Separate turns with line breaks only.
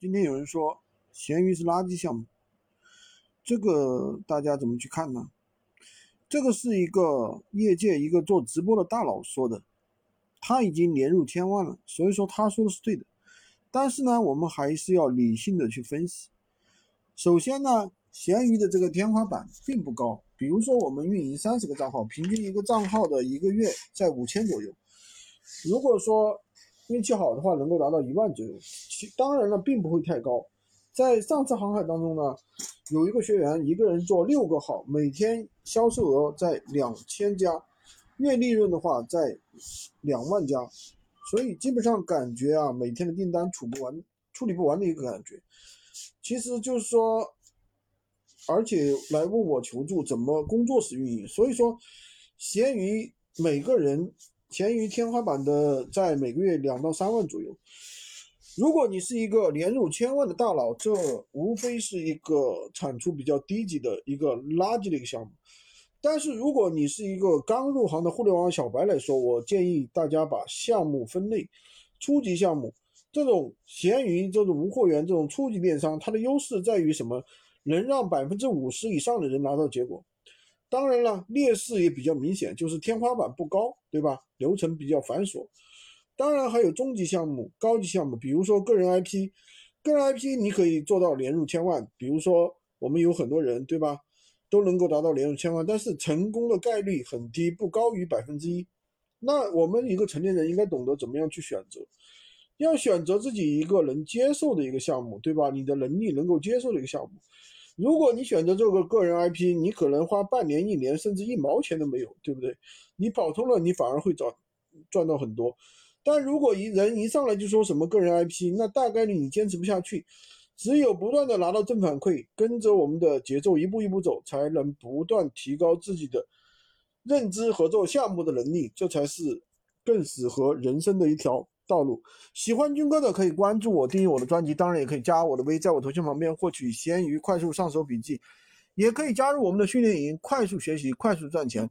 今天有人说闲鱼是垃圾项目，这个大家怎么去看呢？这个是一个业界一个做直播的大佬说的，他已经年入千万了，所以说他说的是对的。但是呢，我们还是要理性的去分析。首先呢，闲鱼的这个天花板并不高，比如说我们运营三十个账号，平均一个账号的一个月在五千左右。如果说运气好的话，能够达到一万左右，当然了，并不会太高。在上次航海当中呢，有一个学员一个人做六个号，每天销售额在两千加，月利润的话在两万加，所以基本上感觉啊，每天的订单处不完、处理不完的一个感觉。其实就是说，而且来问我求助怎么工作室运营，所以说，闲鱼每个人。闲鱼天花板的在每个月两到三万左右。如果你是一个年入千万的大佬，这无非是一个产出比较低级的一个垃圾的一个项目。但是如果你是一个刚入行的互联网小白来说，我建议大家把项目分类。初级项目，这种闲鱼这种无货源这种初级电商，它的优势在于什么？能让百分之五十以上的人拿到结果。当然了，劣势也比较明显，就是天花板不高，对吧？流程比较繁琐。当然还有中级项目、高级项目，比如说个人 IP，个人 IP 你可以做到年入千万。比如说我们有很多人，对吧？都能够达到年入千万，但是成功的概率很低，不高于百分之一。那我们一个成年人应该懂得怎么样去选择，要选择自己一个能接受的一个项目，对吧？你的能力能够接受的一个项目。如果你选择这个个人 IP，你可能花半年、一年，甚至一毛钱都没有，对不对？你跑通了，你反而会赚赚到很多。但如果一人一上来就说什么个人 IP，那大概率你坚持不下去。只有不断的拿到正反馈，跟着我们的节奏一步一步走，才能不断提高自己的认知和做项目的能力，这才是更适合人生的一条。道路喜欢军哥的可以关注我，订阅我的专辑，当然也可以加我的微，在我头像旁边获取闲鱼快速上手笔记，也可以加入我们的训练营，快速学习，快速赚钱。